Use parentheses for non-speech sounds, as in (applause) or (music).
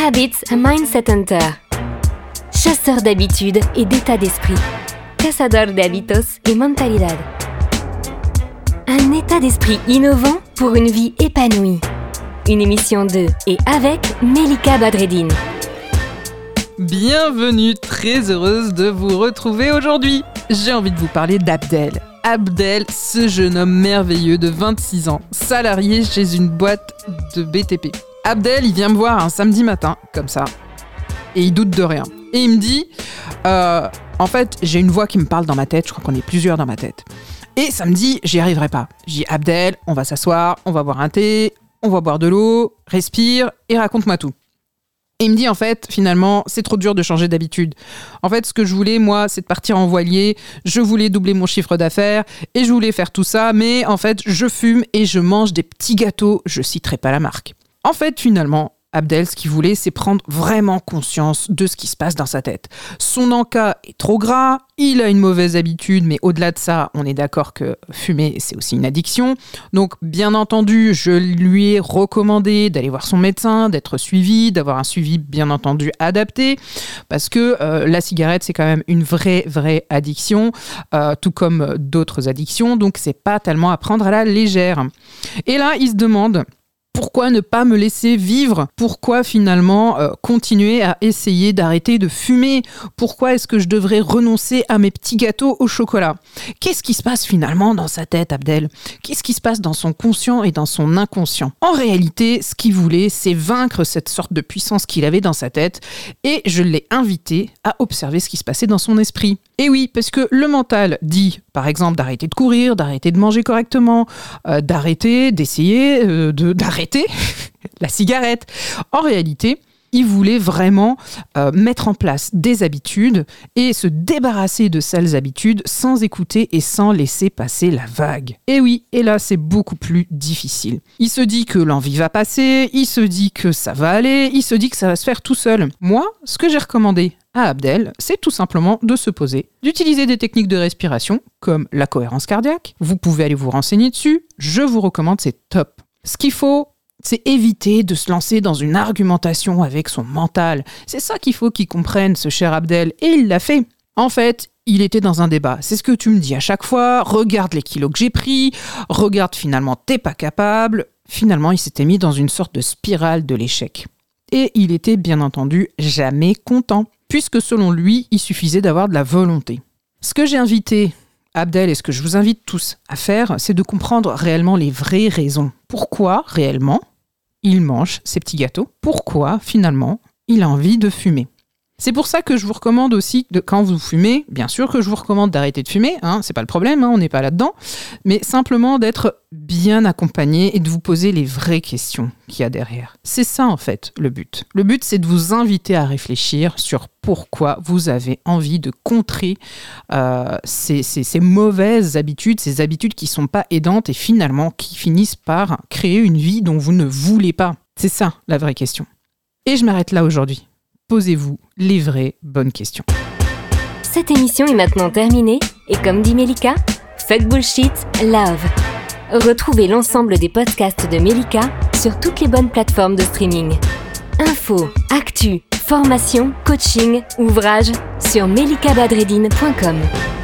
Habits a Mindset Hunter. Chasseur d'habitudes et d'état d'esprit. Cazador de hábitos et mentalidad. Un état d'esprit innovant pour une vie épanouie. Une émission de et avec Melika Badreddine. Bienvenue, très heureuse de vous retrouver aujourd'hui. J'ai envie de vous parler d'Abdel. Abdel, ce jeune homme merveilleux de 26 ans, salarié chez une boîte de BTP. Abdel, il vient me voir un samedi matin, comme ça, et il doute de rien. Et il me dit, euh, en fait, j'ai une voix qui me parle dans ma tête, je crois qu'on est plusieurs dans ma tête. Et samedi, j'y arriverai pas. J'ai Abdel, on va s'asseoir, on va boire un thé, on va boire de l'eau, respire et raconte-moi tout. Et il me dit en fait, finalement, c'est trop dur de changer d'habitude. En fait, ce que je voulais, moi, c'est de partir en voilier. Je voulais doubler mon chiffre d'affaires et je voulais faire tout ça. Mais en fait, je fume et je mange des petits gâteaux. Je citerai pas la marque. En fait, finalement, Abdel, ce qu'il voulait, c'est prendre vraiment conscience de ce qui se passe dans sa tête. Son encas est trop gras, il a une mauvaise habitude, mais au-delà de ça, on est d'accord que fumer, c'est aussi une addiction. Donc, bien entendu, je lui ai recommandé d'aller voir son médecin, d'être suivi, d'avoir un suivi, bien entendu, adapté, parce que euh, la cigarette, c'est quand même une vraie, vraie addiction, euh, tout comme d'autres addictions, donc c'est pas tellement à prendre à la légère. Et là, il se demande pourquoi ne pas me laisser vivre? Pourquoi finalement euh, continuer à essayer d'arrêter de fumer? Pourquoi est-ce que je devrais renoncer à mes petits gâteaux au chocolat? Qu'est-ce qui se passe finalement dans sa tête, Abdel? Qu'est-ce qui se passe dans son conscient et dans son inconscient? En réalité, ce qu'il voulait, c'est vaincre cette sorte de puissance qu'il avait dans sa tête et je l'ai invité à observer ce qui se passait dans son esprit. Et oui, parce que le mental dit, par exemple, d'arrêter de courir, d'arrêter de manger correctement, euh, d'arrêter, d'essayer euh, de (laughs) la cigarette. En réalité, il voulait vraiment euh, mettre en place des habitudes et se débarrasser de sales habitudes sans écouter et sans laisser passer la vague. Et oui, et là c'est beaucoup plus difficile. Il se dit que l'envie va passer, il se dit que ça va aller, il se dit que ça va se faire tout seul. Moi, ce que j'ai recommandé à Abdel, c'est tout simplement de se poser, d'utiliser des techniques de respiration comme la cohérence cardiaque. Vous pouvez aller vous renseigner dessus, je vous recommande, c'est top. Ce qu'il faut, c'est éviter de se lancer dans une argumentation avec son mental. C'est ça qu'il faut qu'il comprenne, ce cher Abdel, et il l'a fait. En fait, il était dans un débat. C'est ce que tu me dis à chaque fois. Regarde les kilos que j'ai pris. Regarde finalement, t'es pas capable. Finalement, il s'était mis dans une sorte de spirale de l'échec. Et il était bien entendu jamais content, puisque selon lui, il suffisait d'avoir de la volonté. Ce que j'ai invité Abdel et ce que je vous invite tous à faire, c'est de comprendre réellement les vraies raisons. Pourquoi réellement il mange ces petits gâteaux? Pourquoi finalement il a envie de fumer? C'est pour ça que je vous recommande aussi, quand vous fumez, bien sûr que je vous recommande d'arrêter de fumer, hein, c'est pas le problème, hein, on n'est pas là-dedans, mais simplement d'être bien accompagné et de vous poser les vraies questions qu'il y a derrière. C'est ça en fait le but. Le but c'est de vous inviter à réfléchir sur pourquoi vous avez envie de contrer euh, ces, ces, mauvaises habitudes, ces habitudes qui sont pas aidantes et finalement qui finissent par créer une vie dont vous ne voulez pas. C'est ça la vraie question. Et je m'arrête là aujourd'hui posez-vous les vraies bonnes questions. Cette émission est maintenant terminée et comme dit Melika, fuck bullshit, love. Retrouvez l'ensemble des podcasts de Melika sur toutes les bonnes plateformes de streaming. Info, actu, formation, coaching, ouvrages sur melikabadredine.com.